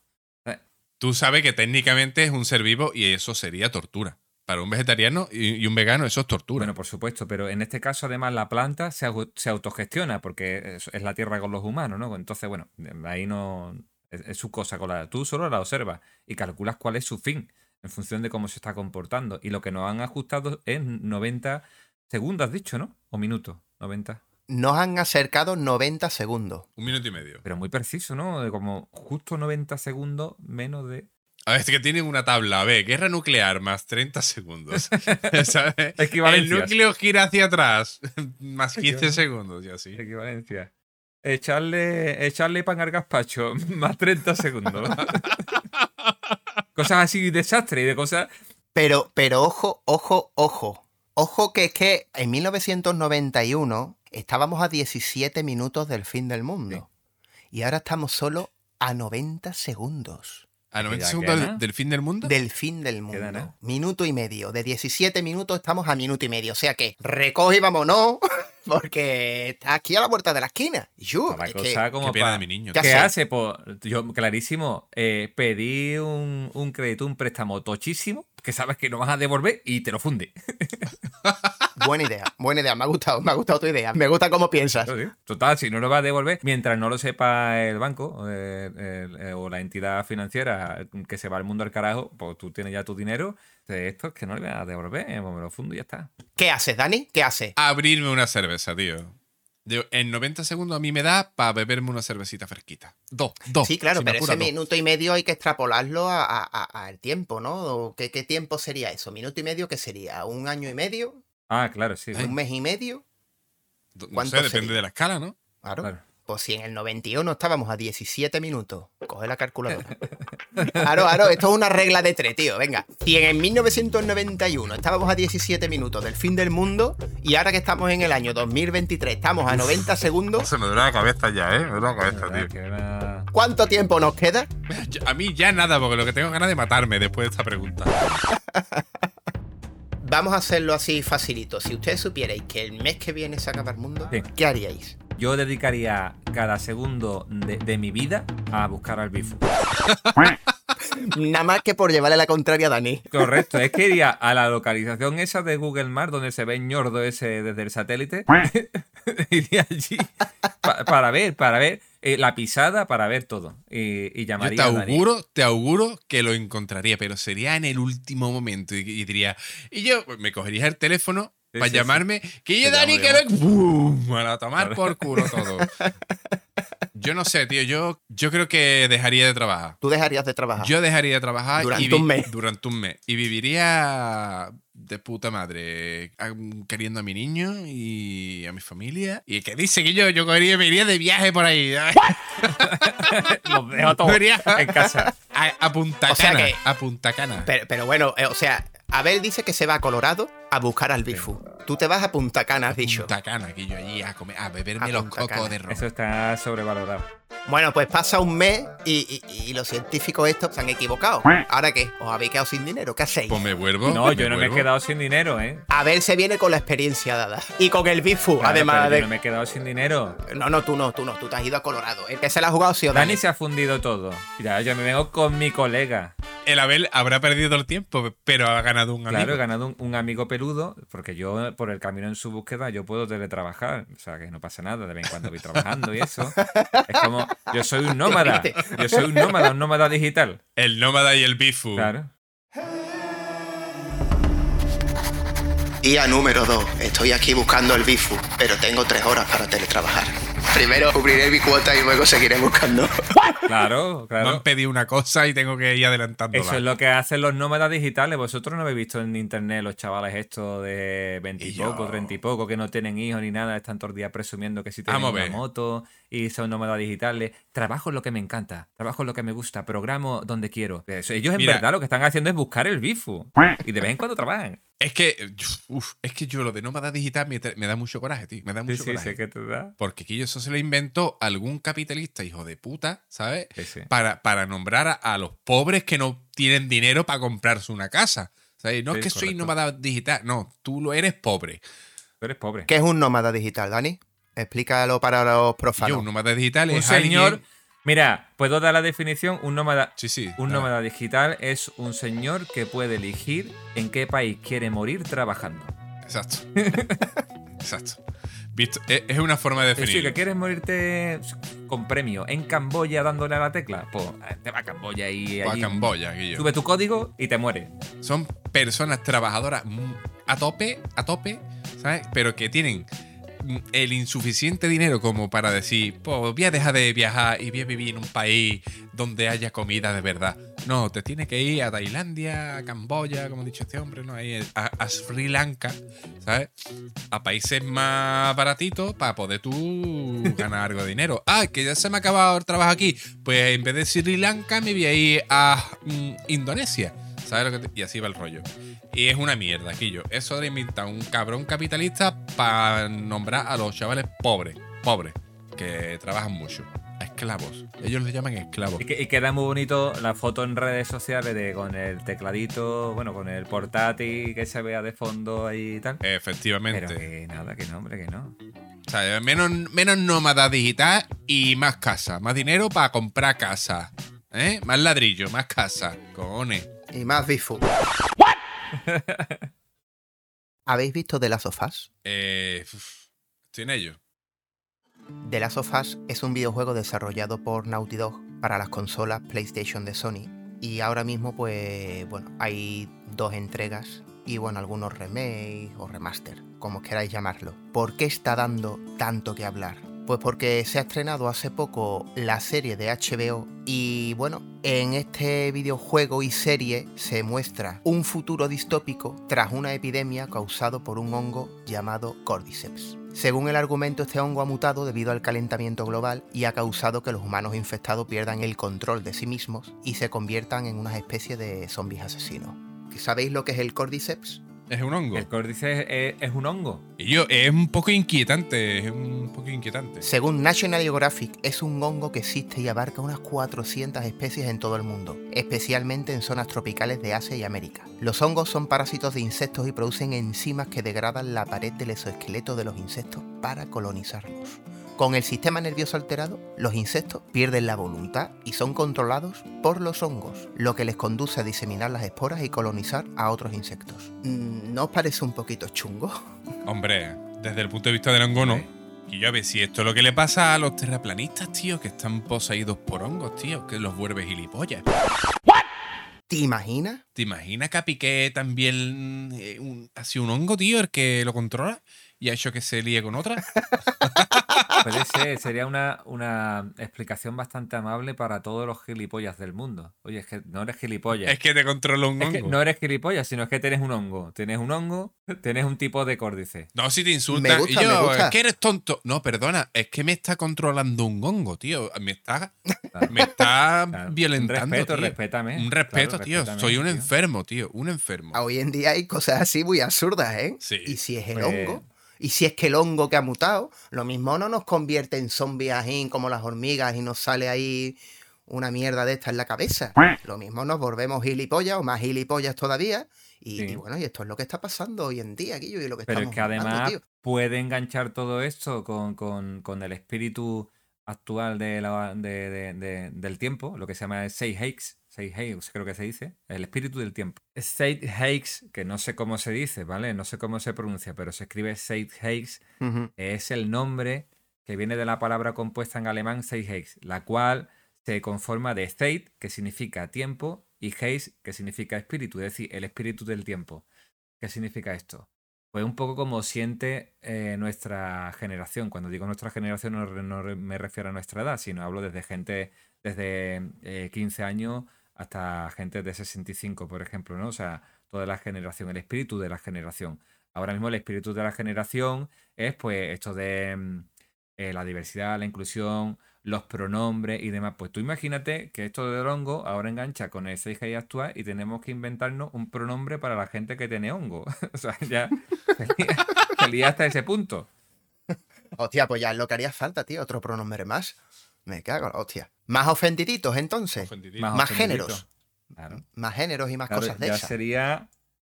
Tú sabes que técnicamente es un ser vivo y eso sería tortura. Para un vegetariano y, un vegano eso es tortura. Bueno, por supuesto, pero en este caso además la planta se, se autogestiona porque es, la tierra con los humanos, ¿no? Entonces, bueno, ahí no es, su cosa. Con la, tú solo la observas y calculas cuál es su fin en función de cómo se está comportando. Y lo que nos han ajustado es 90 segundos, dicho, ¿no? O minutos, 90. Nos han acercado 90 segundos. un minuto y medio. Pero muy preciso, ¿no? De como justo 90 segundos menos de... A ver, es que tienen una tabla. A ver, guerra nuclear más 30 segundos. ¿Sabes? El núcleo gira hacia atrás más 15 segundos y así. Equivalencia. Echarle, echarle pan al gazpacho más 30 segundos. cosas así, desastre y de cosas. Pero, pero ojo, ojo, ojo. Ojo que es que en 1991 estábamos a 17 minutos del fin del mundo. Y ahora estamos solo a 90 segundos ¿A 90 Ya segundos del, del fin del mundo? del fin del Queda mundo. Minuto y medio. De 17 minutos estamos a minuto y medio. O sea que recoge y vámonos, porque está aquí a la puerta de la esquina. Yu, La es que- cosa como Qué pena pa- de mi niño. ¿Qué ¿Qué hace? hace? Pues yo, clarísimo, eh, pedí un, un crédito, un préstamo tochísimo, que sabes que no vas a devolver y te lo funde. buena idea, buena idea. Me ha gustado, me ha gustado tu idea. Me gusta cómo piensas. Total, si no lo vas a devolver, mientras no lo sepa el banco eh, el- eh, o la entidad financiera que se va al mundo al carajo, pues tú tienes ya tu dinero. De esto es que no le vas a devolver, pues me lo fundo y ya está. ¿Qué haces, Dani? ¿Qué haces? Abrirme una cerveza, tío. En 90 segundos a mí me da para beberme una cervecita fresquita. Dos, dos. Sí, claro, si pero apura, ese dos. minuto y medio hay que extrapolarlo a- a- a- al tiempo, ¿no? ¿O ¿Qué, ¿Qué tiempo sería eso? ¿Minuto y medio qué sería? ¿Un año y medio? Ah, claro, sí. ¿Un mes y medio? No ¿Cuánto sé, depende sería? de la escala, ¿no? Claro. Claro. Pues si en el 91 estábamos a 17 minutos, coge la calculadora. Claro, claro, esto es una regla de tres, tío. Venga, si en el 1991 estábamos a 17 minutos del fin del mundo y ahora que estamos en el año 2023 estamos a 90 segundos, Se me duele la cabeza ya, ¿eh? Me duele la cabeza, era- ¿cuánto tiempo nos queda? Yo- A mí ya nada, porque lo que tengo ganas de matarme después de esta pregunta. Vamos a hacerlo así facilito. Si ustedes supierais que el mes que viene se acaba el mundo, Sí. ¿qué haríais? Yo dedicaría cada segundo de, de mi vida a buscar al bifu. Nada más que por llevarle la contraria a Dani. Correcto, es que iría a la localización esa de Google Maps donde se ve el ñordo ese desde el satélite. iría allí pa- para ver, para ver eh, la pisada, para ver todo. Y, y Yo llamaría te a Dani. auguro, te auguro que lo encontraría, pero sería en el último momento. Y, y diría, y yo pues, me cogerías el teléfono Sí, para sí, llamarme, que yo, Dani, que. ¡Bum! A la tomar por culo todo. Yo no sé, tío. Yo, yo creo que dejaría de trabajar. Tú dejarías de trabajar. Yo dejaría de trabajar Durante y un mes. Durante un mes. Y viviría de puta madre, queriendo a mi niño y a mi familia. Y que dice que yo, yo cogería, me iría de viaje por ahí. Los dejo todos Me iría en casa. A, a Punta O sea Cana. que- A Punta Cana. Pero, pero bueno, eh, o sea, Abel dice que se va a Colorado a buscar al Bifu. Tú te vas a Punta Cana, has dicho. Punta Cana, que yo allí a, comer, a beberme A los Punta cocos Cana. de ron. Eso está sobrevalorado. Bueno, pues pasa un mes y, y- y los científicos estos se han equivocado. ¿Ahora qué? ¿Os habéis quedado sin dinero? ¿Qué hacéis? Pues me vuelvo. No, yo no me he quedado sin dinero, ¿eh? Abel se viene con la experiencia dada. Y con el Bifu, Claro, además pero yo de... no me he quedado sin dinero. No, no, tú no, tú no, tú te has ido a Colorado. El que se la ha jugado ha sido Dani. Dani se ha fundido todo. Mira, yo me vengo con mi colega. El Abel habrá perdido el tiempo, pero ha ganado un amigo. Claro, he ganado un, un amigo peludo, porque yo, por el camino en su búsqueda, yo puedo teletrabajar. O sea, que no pasa nada, de vez en cuando voy trabajando y eso. Es como, yo soy un nómada. Yo soy un nómada, un nómada digital. El nómada y el bifu. Claro. Día número 2. Estoy aquí buscando el Bifu, pero tengo tres horas para teletrabajar. Primero cubriré mi cuota y luego seguiré buscando. Claro, Me han claro. pedido una cosa y tengo que ir adelantándola. Eso es lo que hacen los nómadas digitales. Vosotros no habéis visto en internet los chavales estos de 20 y Y poco, 30 y poco, que no tienen hijos ni nada, están todo el día presumiendo que si tienen Vamos una ver. moto y son nómadas digitales. Trabajo en lo que me encanta, trabajo en lo que me gusta, programo donde quiero. Eso, ellos en Mira. verdad lo que están haciendo es buscar el bifu. Y de vez en cuando trabajan. Es que, uf, es que yo lo de nómada digital me, me da mucho coraje, tío. Me da Sí, mucho sí, coraje. sé que te da. Porque aquí eso se lo inventó algún capitalista, hijo de puta, ¿sabes? Sí, sí. Para, para nombrar a, a los pobres que no tienen dinero para comprarse una casa. ¿Sabes? No Sí, es que soy nómada digital, no, tú lo eres pobre. Tú eres pobre. ¿Qué es un nómada digital, Dani? Explícalo para los Yo, profanos. un nómada digital Un es señor. alguien- Mira, puedo dar la definición. Un nómada. Sí, sí. Un nómada digital es un señor que puede elegir en qué país quiere morir trabajando. Exacto. Exacto. Visto- Es, es una forma de decir, definirlo. que quieres morirte con premio en Camboya dándole a la tecla. Pues te va a Camboya y O a allí Camboya, Guillo. sube tu código y te mueres. Son personas trabajadoras mm, a tope, a tope, ¿sabes? Pero que tienen el insuficiente dinero como para decir, pues voy a dejar de viajar y voy a vivir en un país donde haya comida de verdad. No, te tienes que ir a Tailandia, a Camboya, como ha dicho este hombre, ¿no? Ahí, a, Sri Lanka, ¿sabes? A países más baratitos para poder tú ganar algo de dinero. Ah, que ya se me ha acabado el trabajo aquí. Pues en vez de Sri Lanka me voy a ir a mm, Indonesia. ¿Sabes lo que Y así va el rollo. Y es una mierda, Quillo. Eso de inventar un cabrón capitalista para nombrar a los chavales pobres, pobres, que trabajan mucho. A esclavos. Ellos los llaman esclavos. Y, que- y queda muy bonito la foto en redes sociales de con el tecladito, bueno, con el portátil que se vea de fondo ahí y tal. Efectivamente. Pero que nada, que no, hombre, que no. O sea, menos, menos nómada digital y más casa. Más dinero para comprar casa. ¿Eh? Más ladrillo, más casa. Cojones. Y más bifu. ¿Habéis visto The Last of Us? Eh, uf, estoy en ello. The Last of Us es un videojuego desarrollado por Naughty Dog para las consolas PlayStation de Sony. Y ahora mismo, pues, bueno, hay dos entregas y, bueno, algunos remakes o remaster, como queráis llamarlo. ¿Por qué está dando tanto que hablar? Pues porque se ha estrenado hace poco la serie de HBO y bueno, en este videojuego y serie se muestra un futuro distópico tras una epidemia causado por un hongo llamado Cordyceps. Según el argumento, este hongo ha mutado debido al calentamiento global y ha causado que los humanos infectados pierdan el control de sí mismos y se conviertan en unas especies de zombies asesinos. ¿Sabéis lo que es el Cordyceps? Es un hongo. El córdice es, es un hongo. Y yo, es un poco inquietante. Es un poco inquietante. Según National Geographic, es un hongo que existe y abarca unas 400 especies en todo el mundo, especialmente en zonas tropicales de Asia y América. Los hongos son parásitos de insectos y producen enzimas que degradan la pared del exoesqueleto de los insectos para colonizarlos. Con el sistema nervioso alterado, los insectos pierden la voluntad y son controlados por los hongos, lo que les conduce a diseminar las esporas y colonizar a otros insectos. Mm, ¿No os parece un poquito chungo? Hombre, desde el punto de vista del hongo, no. Y yo a ver si esto es lo que le pasa a los terraplanistas, tío, que están poseídos por hongos, tío, que los vuelve gilipollas. ¿Te imaginas? ¿Te imaginas que a Piqué también eh, un- ha sido un hongo, tío, el que lo controla y ha hecho que se líe con otra? Puede ser, sería una, una explicación bastante amable para todos los gilipollas del mundo. Oye, es que no eres gilipollas. es que te controla un Es hongo. que no eres gilipollas, sino es que tienes un hongo. Tienes un hongo, tienes un tipo de córdice. No, si te insultan. Me gusta, y yo, me gusta. es que eres tonto. No, perdona, es que me está controlando un hongo, tío. Me está, me está Claro. violentando. Un respeto, tío. respétame. Un respeto, Claro, tío. respétame, Soy un tío. enfermo, tío. Un enfermo. Hoy en día hay cosas así muy absurdas, ¿eh? Sí. Y si es el Pues- hongo, y si es que el hongo que ha mutado, lo mismo no nos convierte en zombies ajín como las hormigas y nos sale ahí una mierda de esta en la cabeza. Lo mismo nos volvemos gilipollas o más gilipollas todavía. Y, Sí. y bueno, y esto es lo que está pasando hoy en día, Guillo, y lo que Pero es que hablando, además tío. puede enganchar todo esto con, con- con el espíritu actual de la- de- de- de- del tiempo, lo que se llama Sei Heix, Sei Heix, creo que se dice, el espíritu del tiempo. Sei Heix, que no sé cómo se dice, ¿vale? No sé cómo se pronuncia, pero se escribe Sei Heix, Ujú. es el nombre que viene de la palabra compuesta en alemán Sei Heix, la cual se conforma de Zeit, que significa tiempo, y Heix, que significa espíritu, es decir, el espíritu del tiempo. ¿Qué significa esto? pues un poco como siente eh, nuestra generación. Cuando digo nuestra generación no, me refiero a nuestra edad, sino hablo desde gente desde eh, 15 años hasta gente de 65, por ejemplo, ¿no? O sea, toda la generación, el espíritu de la generación. Ahora mismo el espíritu de la generación es pues esto de mm, eh, la diversidad, la inclusión, los pronombres y demás. Pues tú imagínate que esto del hongo ahora engancha con el 6G actual y tenemos que inventarnos un pronombre para la gente que tiene hongo. o sea, ya sería hasta ese punto. Hostia, pues ya es lo que haría falta, tío. Otro pronombre más. Me cago, en la hostia. Más ofendiditos, entonces. Más géneros. Claro. Más géneros y más Claro, cosas de ya esas. sería.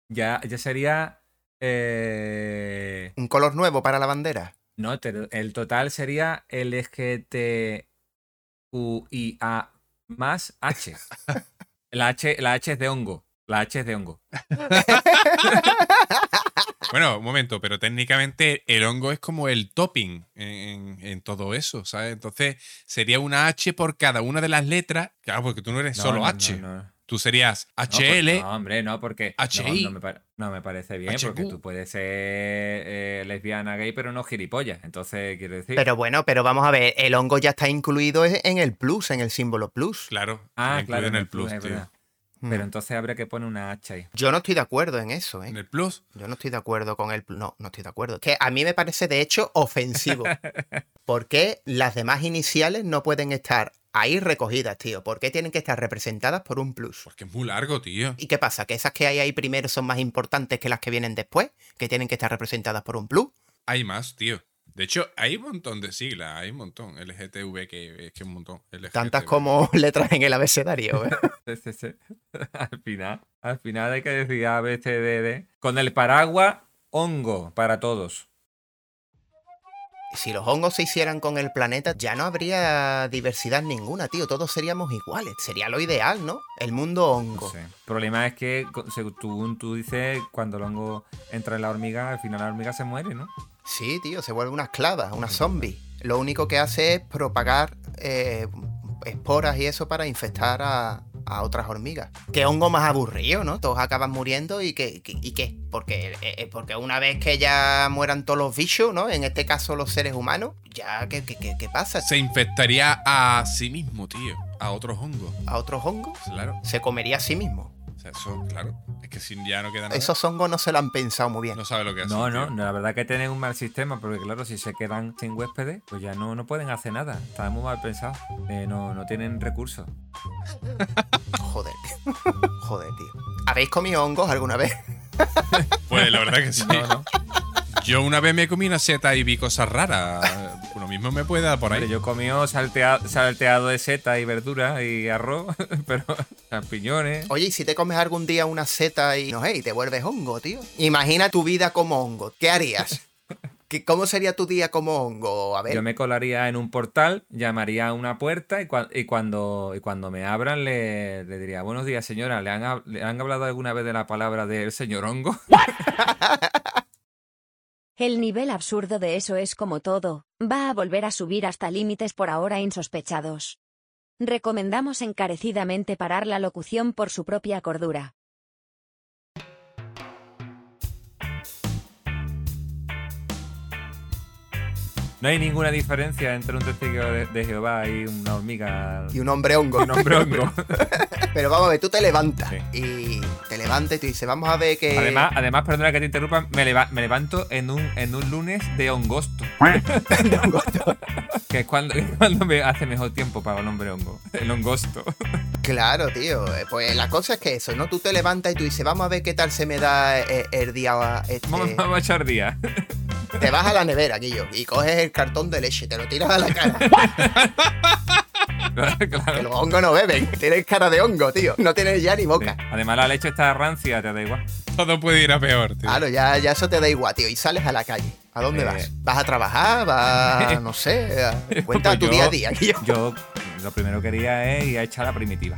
Ya, ya sería. eh, Un color nuevo para la bandera. no, el total sería LGTQIA más H. La H, la H es de hongo. La H es de hongo. Bueno, un momento, pero técnicamente el hongo es como el topping en, en- en todo eso, ¿sabes? Entonces sería una H por cada una de las letras. Claro, porque tú no eres No, solo no, H. no, no. Tú serías No, pues, HL. No, hombre, no, porque. HI. No, me, no me parece bien, porque tú puedes ser eh, lesbiana, gay, pero no gilipollas. Entonces, quiero decir. Pero bueno, pero vamos a ver, el hongo ya está incluido en el plus, en el símbolo plus. Claro, ah, incluido claro, en el plus, es tío. Verdad. Mm. Pero entonces habría que poner una H ahí. Yo no estoy de acuerdo en eso, ¿eh? En el plus. Yo no estoy de acuerdo con el... No, no estoy de acuerdo. Que a mí me parece, de hecho, ofensivo. ¿Por qué las demás iniciales no pueden estar ahí recogidas, tío? ¿Por qué tienen que estar representadas por un plus? Porque es muy largo, tío. ¿Y qué pasa? ¿Que esas que hay ahí primero son más importantes que las que vienen después? ¿Que tienen que estar representadas por un plus? Hay más, tío. De hecho, hay un montón de siglas, hay un montón. LGTV, que es que un montón. Tantas como letras en el abecedario, ¿eh? Sí, sí, sí. al final, al final hay que decir A, B, C, D, D. Con el paraguas, hongo para todos. Si los hongos se hicieran con el planeta, ya no habría diversidad ninguna, tío. Todos seríamos iguales. Sería lo ideal, ¿no? El mundo hongo. No sé. El problema es que, según tú dices, cuando el hongo entra en la hormiga, al final la hormiga se muere, ¿no? Sí, tío, se vuelve una esclava, una zombie. Lo único que hace es propagar eh, esporas y eso para infectar a, a otras hormigas. Qué hongo más aburrido, ¿no? Todos acaban muriendo y qué, y qué? Porque, eh, eh, porque una vez que ya mueran todos los bichos, ¿no? En este caso los seres humanos, ya, ¿qué, qué, qué- qué pasa? Se infectaría a sí mismo, tío. A otros hongos. ¿A otros hongos? Claro. Se comería a sí mismo. Eso, claro. Es que si ya no queda nada. Esos hongos no se lo han pensado muy bien. No sabe lo que hace. No, no, no, la verdad que tienen un mal sistema, porque claro, si se quedan sin huéspedes, pues ya no, no pueden hacer nada. Está muy mal pensado. Eh, no, no tienen recursos. Joder, tío. Joder, tío. ¿Habéis comido hongos alguna vez? Pues la verdad que sí. No, no. Yo una vez me comí una seta y vi cosas raras. Lo mismo me puede dar por Hombre, ahí. yo comí saltea- salteado de seta y verdura y arroz, pero champiñones. Oye, ¿y si te comes algún día una seta y no sé, y te vuelves hongo, tío? Imagina tu vida como hongo. ¿Qué harías? ¿Qué- ¿Cómo sería tu día como hongo? A ver. Yo me colaría en un portal, llamaría a una puerta y, cua- y cuando, y cuando me abran le, le diría, buenos días señora, ¿le han, ¿le han hablado alguna vez de la palabra del señor hongo? El nivel absurdo de eso es como todo, va a volver a subir hasta límites por ahora insospechados. Recomendamos encarecidamente parar la locución por su propia cordura. No hay ninguna diferencia entre un testigo de, de Jehová y una hormiga. Y un hombre hongo. Un hombre hongo. Pero vamos a ver, tú te levantas Sí. y te levantas y tú dices, vamos a ver que... Además, además, perdona que te interrumpa, me, leva- me levanto en un, en un lunes de hongosto. que es cuando, cuando me hace mejor tiempo para el hombre hongo. El hongosto. Claro, tío. eh, Pues la cosa es que eso, ¿no? Tú te levantas y tú dices, vamos a ver qué tal se me da eh, el día... Este... Vamos, vamos a echar día. Te vas a la nevera, Guillo, y coges el cartón de leche, te lo tiras a la cara. Que claro. los hongos no beben. Tienes cara de hongo, tío. No tienes ya ni Sí. boca. Además, la leche está rancia, te da igual. Todo puede ir a peor, tío. Claro, ya, ya eso te da igual, tío. Y sales a la calle. ¿A dónde Eh. vas? ¿Vas a trabajar? ¿Vas, no sé? a- Cuenta Pues tu yo- día a día, Guillo. Yo lo primero que quería es ir a echar la primitiva.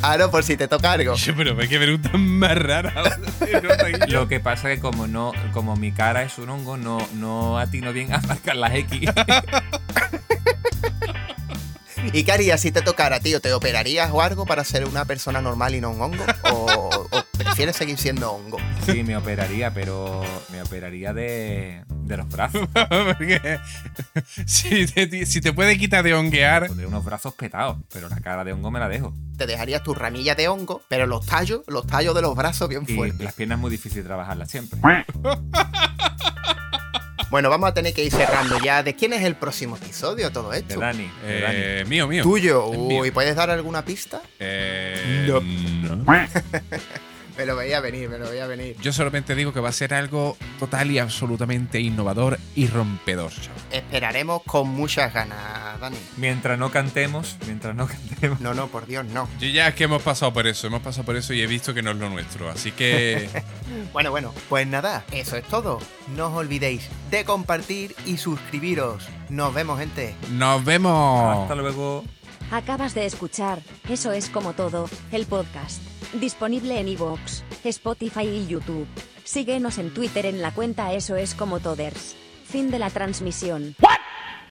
Claro, por si te toca algo. Pero qué pregunta más rara. Lo que pasa es que como no, como mi cara es un hongo, no, no atino bien a marcar las X. ¿Y qué harías si te tocara, tío? ¿Te operarías o algo para ser una persona normal y no un hongo? ¿O, o prefieres seguir siendo hongo? Sí, me operaría, pero me operaría de, de los brazos. Porque si te, si te puede quitar de honguear, Pondré unos brazos petados, pero la cara de hongo me la dejo. Te dejarías tu ramilla de hongo, pero los tallos, los tallos de los brazos bien Y fuertes. las piernas es muy difícil trabajarlas siempre. Bueno, vamos a tener que ir cerrando ya. ¿De quién es el próximo episodio de todo De esto? Dani, de Dani. eh, mío, mío. Tuyo. Mío. Uy, ¿puedes dar alguna pista? Eh, No. no. Me lo veía venir, me lo veía venir. Yo solamente digo que va a ser algo total y absolutamente innovador y rompedor. chaval. Esperaremos con muchas ganas, Dani. Mientras no cantemos, mientras no cantemos. No, no, por Dios, no. Yo ya es que hemos pasado por eso, hemos pasado por eso y he visto que no es lo nuestro. Así que Bueno, bueno, pues nada, eso es todo. No os olvidéis de compartir y suscribiros. Nos vemos, gente. nos vemos. Hasta luego. Acabas de escuchar, eso es como todo, el podcast. Disponible en iVoox, Spotify y YouTube. Síguenos en Twitter en la cuenta Eso es como Toders. Fin de la transmisión.